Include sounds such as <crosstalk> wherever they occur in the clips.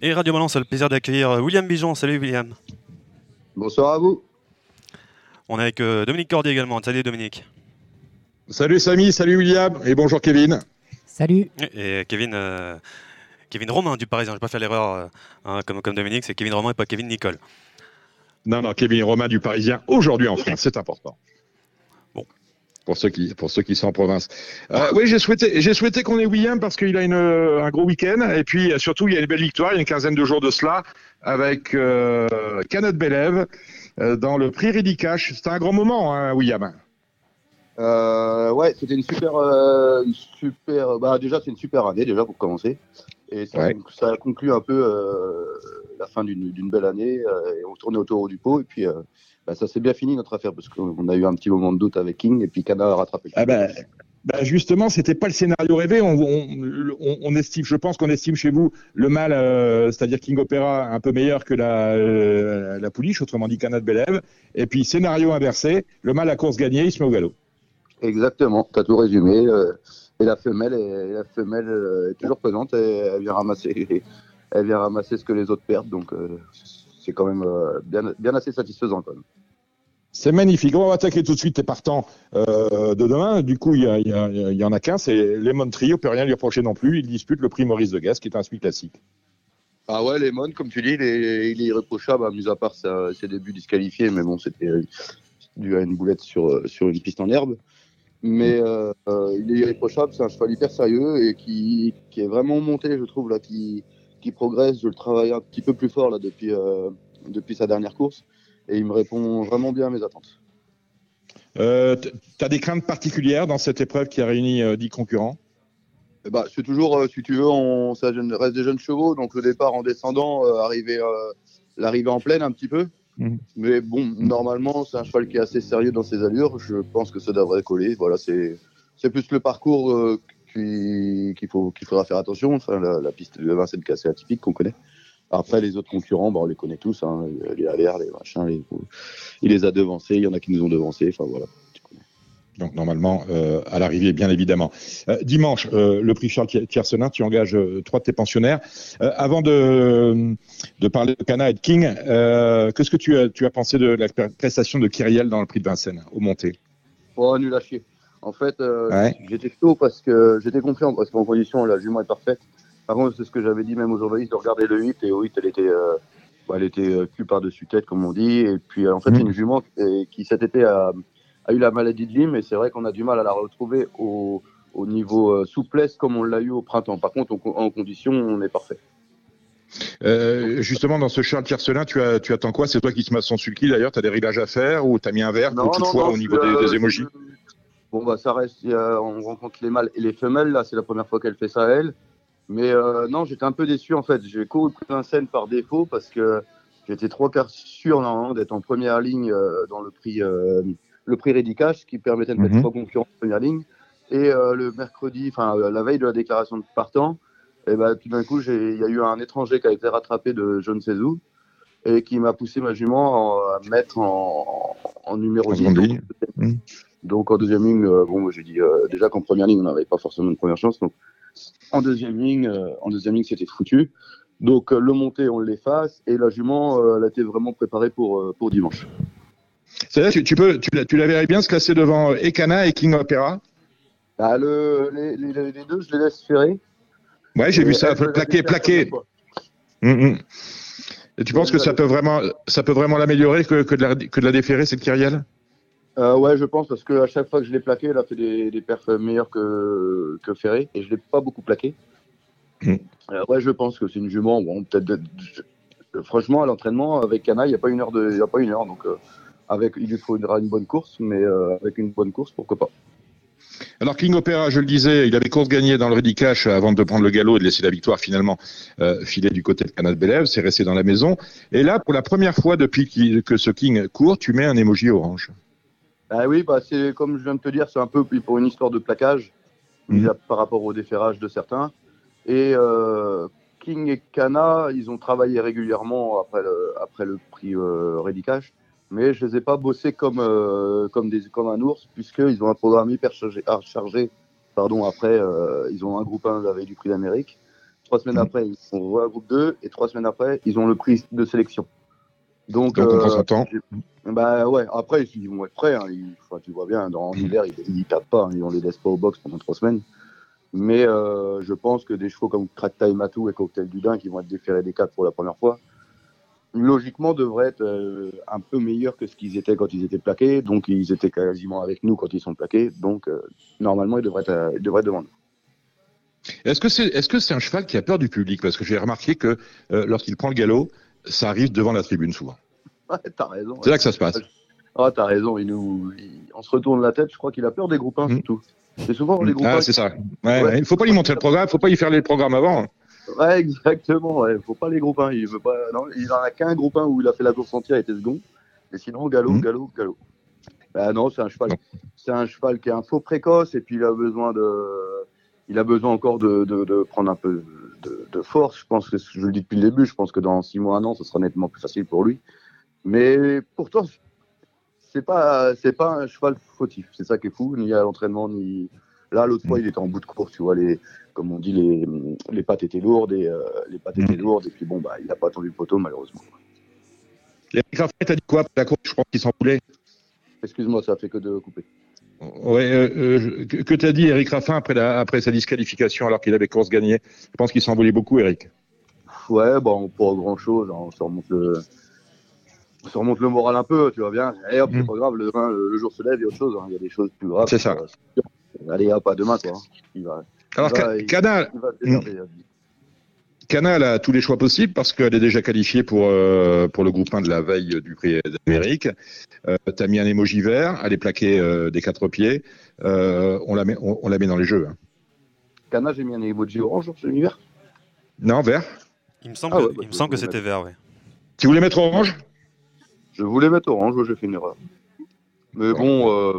Et Radio Balance a le plaisir d'accueillir euh, William Bijon. Salut William. Bonsoir à vous. On est avec euh, Dominique Cordier également. Salut Dominique. Salut Samy, salut William et bonjour Kevin. Salut. Et Kevin, euh, Kevin Romain du Parisien. Je vais pas faire l'erreur hein, comme, comme Dominique, c'est Kevin Romain et pas Kevin Nicole. Non, non, Kevin Romain du Parisien aujourd'hui en <laughs> France, c'est important. Pour ceux qui, pour ceux qui sont en province. Euh, oui, j'ai souhaité, j'ai souhaité qu'on ait William parce qu'il a une, un gros week-end et puis euh, surtout il y a une belle victoire, il y a une quinzaine de jours de cela avec euh, Canot Belève euh, dans le prix Ridicash. C'était un grand moment, hein, William. Euh, ouais, c'était une super, euh, une super. Bah déjà, c'est une super année déjà pour commencer, et ça, Ouais. ça a conclu un peu euh, la fin d'une d'une belle année. euh, et on tournait autour du pot, et puis euh, bah, ça s'est bien fini notre affaire parce qu'on a eu un petit moment de doute avec King, et puis Cana a rattrapé. Ah ben, ben justement, c'était pas le scénario rêvé. On, on, on- on estime, je pense qu'on estime chez vous le mal, euh, c'est-à-dire King Opera un peu meilleur que la, euh, la pouliche, autrement dit Canad Belève. Et puis scénario inversé, le mal à course gagnée, il se met au galop. Exactement, t'as tout résumé. euh, et la femelle, est, la femelle est toujours présente, et elle vient ramasser, elle vient ramasser ce que les autres perdent, donc c'est quand même bien, bien assez satisfaisant quand même. C'est magnifique. On va attaquer tout de suite tes partants euh, de demain. Du coup, il y, en a qu'un, c'est Lemon Trio, on peut rien lui reprocher non plus. Il dispute le prix Maurice de Gas, qui est un semi classique. Ah ouais, Lemon, comme tu dis, il est, irréprochable, à mis à part ses débuts disqualifiés, mais bon, c'était dû à une boulette sur, sur une piste en herbe. Mais euh, euh, il est irréprochable, c'est un cheval hyper sérieux et qui, est vraiment monté, je trouve, là, qui, qui progresse. Je le travaille un petit peu plus fort là, depuis, depuis sa dernière course et il me répond vraiment bien à mes attentes. Euh, tu as des craintes particulières dans cette épreuve qui a réuni euh, 10 concurrents? Eh bah, c'est toujours, euh, si tu veux, on, ça reste des jeunes chevaux, donc le départ en descendant, euh, arriver, euh, l'arrivée en pleine un petit peu. Mhm. Mais bon, normalement, c'est un cheval qui est assez sérieux dans ses allures. Je pense que ça devrait coller. Voilà, c'est, c'est plus le parcours qui- qu'il faut, qu'il faudra faire attention. Enfin, la, la piste de Vincennes qui est assez atypique qu'on connaît. Après, les autres concurrents, bah, on les connaît tous. Hein, les ALR, les machins, les, il les a devancés. Il y en a qui nous ont devancés. Enfin voilà. tu connais. Donc normalement, euh, à l'arrivée, bien évidemment. Euh, dimanche, euh, le prix Charles Tiersenin, tu engages euh, trois de tes pensionnaires. Euh, avant de, de parler de Cana et de King, euh, qu'est-ce que tu as, tu as pensé de la prestation de Kyriel dans le prix de Vincennes, au monté? Oh, nul à chier. En fait, euh, Ouais. j'étais chaud parce que j'étais confiant parce qu'en condition, la jument est parfaite. Par contre, c'est ce que j'avais dit même aux journalistes de regarder le 8 et au 8, elle était, euh, bah, elle était euh, cul par-dessus tête, comme on dit. Et puis, euh, en fait, Mhm. c'est une jument qui, qui, cet été a, a eu la maladie de Lyme et c'est vrai qu'on a du mal à la retrouver au, au niveau euh, souplesse comme on l'a eu au printemps. Par contre, en, en condition, on est parfait. euh, Justement, dans ce Charles Tiersenin, tu, as, tu attends quoi? C'est toi qui maçon sur le qui d'ailleurs Tu as des réglages à faire ou tu as mis un verre ou toutefois au je niveau des, des émojis? Bon, bah, ça reste, on rencontre les mâles et les femelles, là, c'est la première fois qu'elle fait ça, elle. Mais euh, non, j'étais un peu déçu, en fait. J'ai couru scène par défaut parce que j'étais trois quarts sûr, normalement, d'être en première ligne euh, dans le prix, euh, le prix Rédicache, qui permettait de mettre Mhm. trois concurrents en première ligne. Et euh, le mercredi, enfin, euh, la veille de la déclaration de partant, et ben tout d'un coup, il y a eu un étranger qui a été rattrapé de je ne sais où et qui m'a poussé ma jument en- à mettre en, en numéro En 10. seconde donc, ligne. Donc en deuxième ligne, euh, bon, j'ai dit euh, déjà qu'en première ligne, on n'avait pas forcément une première chance. Donc en deuxième ligne, euh, en deuxième ligne, c'était foutu. Donc euh, le monté, on l'efface et la jument, euh, elle a été vraiment préparée pour pour dimanche. C'est-à-dire, tu, tu, peux, tu, la- tu la verrais bien se classer devant Ekana et King Opera Bah, le, les, les- les deux, je les laisse ferrer. Ouais, j'ai vu ça, fois. Hum, hum. Et tu penses que ça peut vraiment, ça peut vraiment l'améliorer que, que, de la, que de la déférer, cette Kyriel Euh, ouais, je pense parce que à chaque fois que je l'ai plaqué, elle a fait des, des perfs meilleurs que, que Ferré et je l'ai pas beaucoup plaqué. Mm. Euh, ouais, je pense que c'est une jument. Bon, peut-être. franchement, à l'entraînement avec Cana, il n'y a pas une heure de, il y a pas une heure, donc euh, avec, il lui faudra une bonne course, mais euh, avec une bonne course, pourquoi pas. Alors King Opera, je le disais, il avait course gagnée dans le Ready Cash avant de prendre le galop et de laisser la victoire finalement euh, filer du côté de Canal Belève, c'est resté dans la maison. Et là, pour la première fois depuis que ce King court, tu mets un emoji orange. Ah oui, bah c'est comme je viens de te dire, c'est un peu pour une histoire de plaquage Mhm. par rapport au déferrage de certains. Et euh, King et Kana, ils ont travaillé régulièrement après le, après le prix euh, Ready Cash, mais je les ai pas bossés comme, euh, comme, des, comme un ours, puisqu'ils ont un programme hyper chargé, ah, chargé pardon, après, euh, ils ont un groupe 1 la veille du prix d'Amérique. Trois semaines Mhm. après, ils sont un groupe 2. Et trois semaines après, ils ont le prix de sélection. Donc, Donc, on euh, temps. Bah ouais, après, ils vont être prêts. hein. Ils- tu vois bien, dans Mhm. l'hiver, ils, ils tapent pas. hein. On les laisse pas au box pendant trois semaines. Mais euh, je pense que des chevaux comme Tracta et Matou et Cocktail du Dain, qui vont être déférés des quatre pour la première fois, logiquement devraient être euh, un peu meilleurs que ce qu'ils étaient quand ils étaient plaqués. Donc, ils étaient quasiment avec nous quand ils sont plaqués. Donc, euh, normalement, ils devraient être, ils devraient être devant nous. Est-ce que c'est que c'est un cheval qui a peur du public? Parce que j'ai remarqué que lorsqu'il prend le galop, ça arrive devant la tribune souvent. <laughs> Ouais, t'as raison. C'est là que ça se passe. Ah, t'as raison. Il nous, il- on se retourne la tête. Je crois qu'il a peur des groupins, Mhm. surtout. C'est souvent les groupins Ah, c'est ça. Ouais, Ouais. Il faut pas lui montrer le programme, il faut pas y faire les programmes avant. Ouais, exactement. Ouais. Faut pas les groupes 1. Il veut pas. Non, il en a qu'un groupe 1 où il a fait la course entière, il était second. Et sinon, galop, Mhm. galop, galop. Bah non, c'est un cheval. C'est un cheval qui est un faux précoce et puis il a besoin de. Il a besoin encore de, de, de prendre un peu de, de force. Je pense que je le dis depuis le début. Je pense que dans six mois, un an, ce sera nettement plus facile pour lui. Mais pourtant, c'est pas c'est pas un cheval fautif. C'est ça qui est fou. Ni à l'entraînement, ni là l'autre fois, il était en bout de course. Tu vois les comme on dit, les, les pattes étaient lourdes et euh, les pattes étaient Mhm. lourdes et puis bon bah il n'a pas attendu le poteau malheureusement. Eric Raffin, t'as dit quoi la course? Je pense qu'il s'en voulait. Excuse-moi, ça a fait que de couper. Ouais, euh, euh, que, que t'as dit Eric Raffin après, la, après sa disqualification alors qu'il avait course gagnée? Je pense qu'il s'en voulait beaucoup, Eric. Ouais, bon pas grand chose, on se remonte le se remonte le moral un peu, tu vois bien. Et hop, c'est pas grave, le, demain, le, le jour se lève, il y a autre chose, hein. il y a des choses plus graves. C'est ça. Euh, Allez hop, à demain toi. hein. Il va, Alors, il- il va démerder, hein. Canal a tous les choix possibles parce qu'elle est déjà qualifiée pour, euh, pour le groupe 1 de la veille du prix d'Amérique. Euh, tu as mis un émoji vert, elle est plaquée euh, des quatre pieds. Euh, on, la met, on, on la met dans les jeux. hein. Cana, j'ai mis un emoji orange sur l'univers. Non, vert Il me semble, Ah que, ouais, bah, il me semble que c'était vert, ouais. Tu voulais mettre orange? Je voulais mettre orange, j'ai fait une erreur. Mais bon, euh...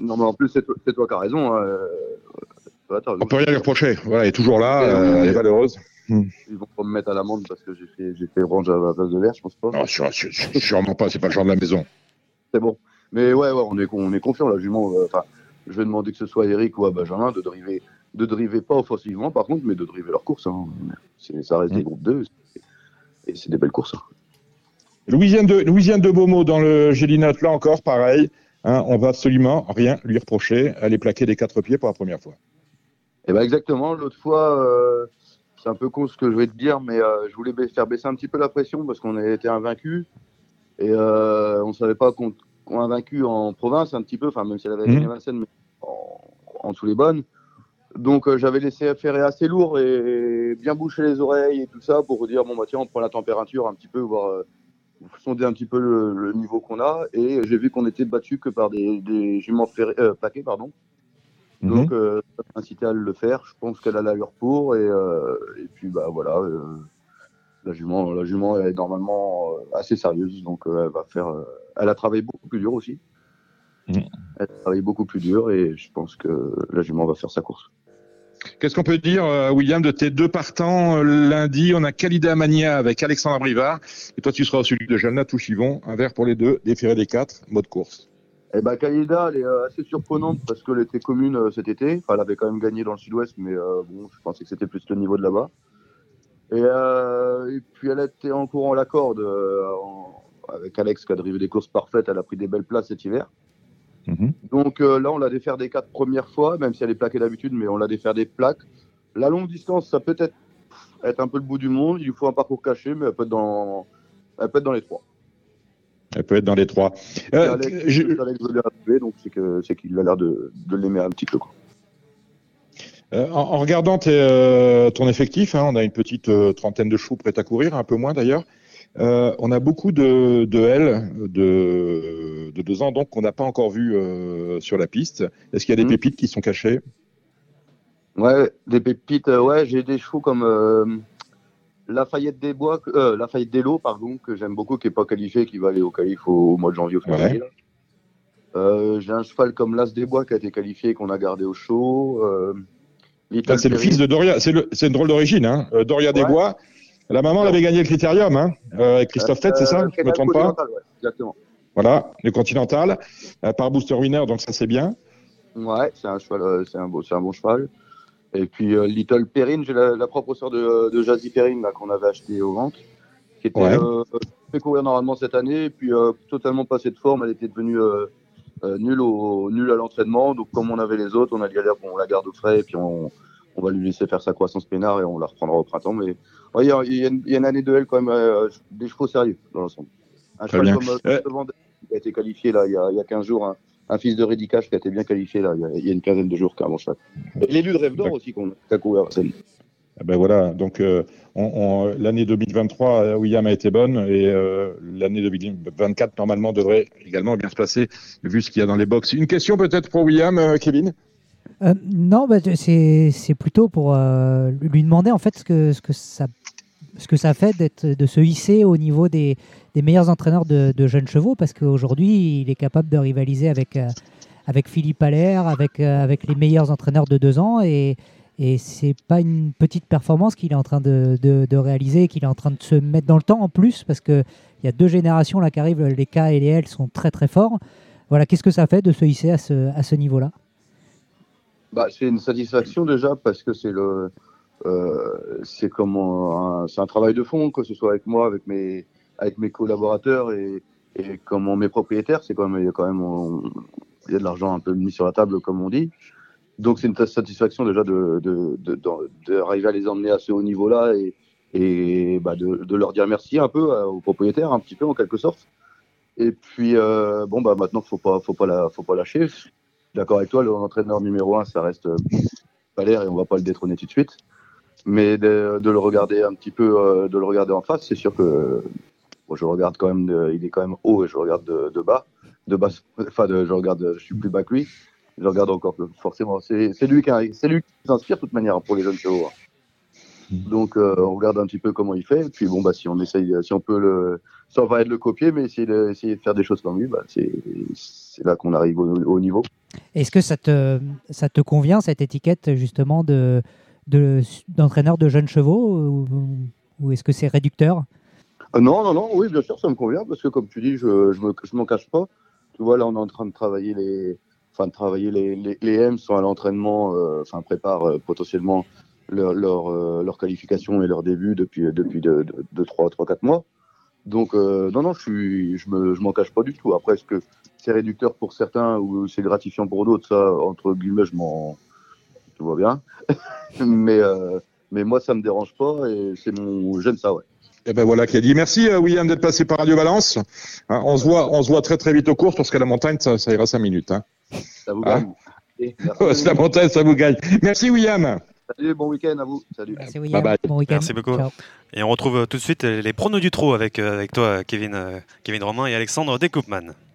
non, mais en plus, c'est toi, c'est toi qui as raison. hein. Euh... raison. On peut rien lui reprocher. Voilà, elle est toujours là, euh, elle est valeureuse. Ils vont pas me mettre à l'amende parce que j'ai fait, j'ai fait orange à la place de vert, je pense pas. Non, sûre- sûre- sûrement pas, c'est pas le genre de la maison. C'est bon. Mais ouais, ouais, on est, on est confiant, la jument. euh, Enfin, je vais demander que ce soit Eric ou à Benjamin de driver, de driver pas offensivement, par contre, mais de driver leur course. Hein. C'est- Ça reste des groupes 2 et c'est des belles courses. hein. Louisiane de, Louisiane de Beaumont dans le Gélinote, là encore, pareil. Hein, on va absolument rien lui reprocher. Elle est plaquée des quatre pieds pour la première fois. Et ben exactement. L'autre fois, euh, c'est un peu con ce que je vais te dire, mais euh, je voulais faire baisser un petit peu la pression parce qu'on a été invaincus et euh, on savait pas qu'on a vaincu en province un petit peu, enfin même si elle avait Mhm. gagné Vincennes, mais en, en dessous les bonnes. Donc j'avais laissé faire assez lourd et bien boucher les oreilles et tout ça pour dire bon bah tiens on prend la température un petit peu voir sonder un petit peu le, le niveau qu'on a et j'ai vu qu'on était battu que par des, des juments ferrés, euh, plaqués pardon. Donc, euh, ça m'a incité à le faire. Je pense qu'elle a l'allure pour. Et, euh, et puis, bah voilà. euh, la, jument, la jument est normalement assez sérieuse. Donc, elle va faire. elle a travaillé beaucoup plus dur aussi. Mhm. Elle a travaillé beaucoup plus dur. Et je pense que la jument va faire sa course. Qu'est-ce qu'on peut dire, euh, William, de tes deux partants euh, Lundi, on a Khalida Mania avec Alexandre Brivard. Et toi, tu seras au celui de Jalna Touchivon. Un verre pour les deux, déféré des quatre, mode course. Et bah, Kalida, elle est euh, assez surprenante parce qu'elle était commune cet été. Elle avait quand même gagné dans le sud-ouest, mais bon, je pensais que c'était plus le niveau de là-bas. Et, puis, elle était en courant la corde avec Alex qui a drivé des courses parfaites. Elle a pris des belles places cet hiver. Donc euh, là, on l'a défaire des quatre premières fois, même si elle est plaquée d'habitude, mais on l'a défaire des plaques. La longue distance, ça peut être, être un peu le bout du monde. Il lui faut un parcours caché, mais elle peut être dans, elle peut être dans les trois. Elle peut être dans les trois. Euh, Alex, je- Alex veut les retrouver, donc c'est qu'il a l'air de, de l'aimer un petit peu. quoi. Euh, en, en regardant tes, euh, ton effectif, hein, on a une petite trentaine de chevaux prêts à courir, un peu moins d'ailleurs. Euh, on a beaucoup de, de L de, de deux ans, donc qu'on n'a pas encore vu euh, sur la piste. Est-ce qu'il y a des Mhm. pépites qui sont cachées? Ouais, des pépites. euh, ouais, j'ai des chevaux comme Lafayette des Bois, euh, Lafayette des Lots, pardon, que j'aime beaucoup, qui est pas qualifié, qui va aller au qualif au, au mois de janvier au février. j'ai un cheval comme l'As des Bois qui a été qualifié, qu'on a gardé au chaud. C'est le fils de Doria. C'est une drôle d'origine. Hein. Doria Ouais. Desbois. La maman elle avait gagné le critérium, hein, euh, avec Christophe Tête, c'est ça? Euh, Je me trompe pas? Continental, ouais, Exactement. Voilà, le Continental, euh, par Booster Winner, donc ça c'est bien. Ouais, c'est un cheval, c'est un, beau, c'est un bon cheval. Et puis euh, Little Perrine, j'ai la, la, propre sœur de, de Jazzy Perrine qu'on avait acheté aux ventes, qui était Ouais. euh, fait courir normalement cette année, et puis euh, totalement passée de forme. Elle était devenue nulle, au, nulle à l'entraînement. Donc comme on avait les autres, on a bon, on la garde au frais, et puis on, on va lui laisser faire sa croissance peinard et on la reprendra au printemps. Mais ouais, il y, a, y une, il y a une année de elle quand même, euh, des chevaux sérieux dans l'ensemble. Un Très cheval bien. comme euh, Euh, qui a été qualifié là il y a, il y a 15 jours, un, un fils de Rédicache qui a été bien qualifié là il y a, il y a une quinzaine de jours, carrément cheval. L'élu de Rêve d'Or aussi qu'on a Vincennes. Ah Ben voilà, donc euh, on- on- l'année 2023, euh, William a été bonne et euh, l'année 2024 normalement devrait également bien se passer vu ce qu'il y a dans les box. Une question peut-être pour William, euh, Kevin? Euh, non, bah, c'est plutôt pour euh, lui demander en fait ce que, ce que, ça, ce que ça fait de se hisser au niveau des, des meilleurs entraîneurs de, jeunes chevaux, parce qu'aujourd'hui, il est capable de rivaliser avec, euh, avec Philippe Allaire, avec, avec les meilleurs entraîneurs de deux ans, et, et c'est pas une petite performance qu'il est en train de, de, de réaliser, qu'il est en train de se mettre dans le temps en plus, parce qu'il y a deux générations là qui arrivent, les K et les L sont très très forts. Voilà, qu'est-ce que ça fait de se hisser à ce, à ce niveau-là? Bah, c'est une satisfaction déjà parce que c'est le, euh, c'est comment, un, un travail de fond que ce soit avec moi, avec mes, avec mes collaborateurs et, et comment mes propriétaires, c'est quand même, il y a quand même, il y a de l'argent un peu mis sur la table comme on dit. Donc c'est une satisfaction déjà de, de, de, de- à les emmener à ce haut niveau-là et, et bah de, de leur dire merci un peu euh, aux propriétaires, un petit peu en quelque sorte. Et puis euh, bon bah maintenant faut pas, faut pas la, faut pas lâcher. Suis D'accord avec toi, l'entraîneur numéro un, ça reste euh, Valère et on va pas le détrôner tout de suite. Mais de, de le regarder un petit peu, euh, de le regarder en face, c'est sûr que bon, je regarde quand même, de- il est quand même haut et je regarde de, de bas, de bas, <laughs> enfin je regarde, je suis plus bas que lui. Je regarde encore plus, forcément. C'est lui qui, c'est lui qui s'inspire de toute manière pour les jeunes chevaux. hein. Donc euh, on regarde un petit peu comment il fait. Et puis bon bah si on essaye, si on peut le, sans pas être le copier, mais essayer de, essayer de faire des choses comme lui, bah, c'est c'est là qu'on arrive au, au niveau. Est-ce que ça te, ça te convient, cette étiquette, justement, de, de, d'entraîneur de jeunes chevaux Ou, est-ce que c'est réducteur? Euh, Non, non, non, oui, bien sûr, ça me convient parce que comme tu dis, je je je m'en cache pas. Tu vois, là, on est en train de travailler les, enfin, de travailler les, les, les M sont à l'entraînement, euh, enfin, préparent euh, potentiellement leur, leur, leur qualification et leur début depuis, depuis 2, de, de, 3, 3, 4 mois. Donc, euh, non, non, je suis, je me, je m'en cache pas du tout. Après, est-ce que c'est réducteur pour certains ou c'est gratifiant pour d'autres? Ça, entre guillemets, je m'en, tu vois bien. <laughs> mais, euh, mais moi, ça me dérange pas et c'est mon, j'aime ça, ouais. Eh ben voilà qui a dit. Merci euh, William d'être passé par Radio Valence. Hein, on se voit, on se voit très très vite aux courses parce qu'à la montagne ça, ça ira cinq minutes. Hein. Ça vous gagne. <laughs> Et merci. la montagne ça vous gagne. Merci William. Salut, bon week-end à vous. Salut. Merci William. bye. Bon week-end. Merci beaucoup. Ciao. Et on retrouve tout de suite les pronos du trot avec, euh, avec toi, Kevin, euh, Kevin Romain et Alexandre Decoupman.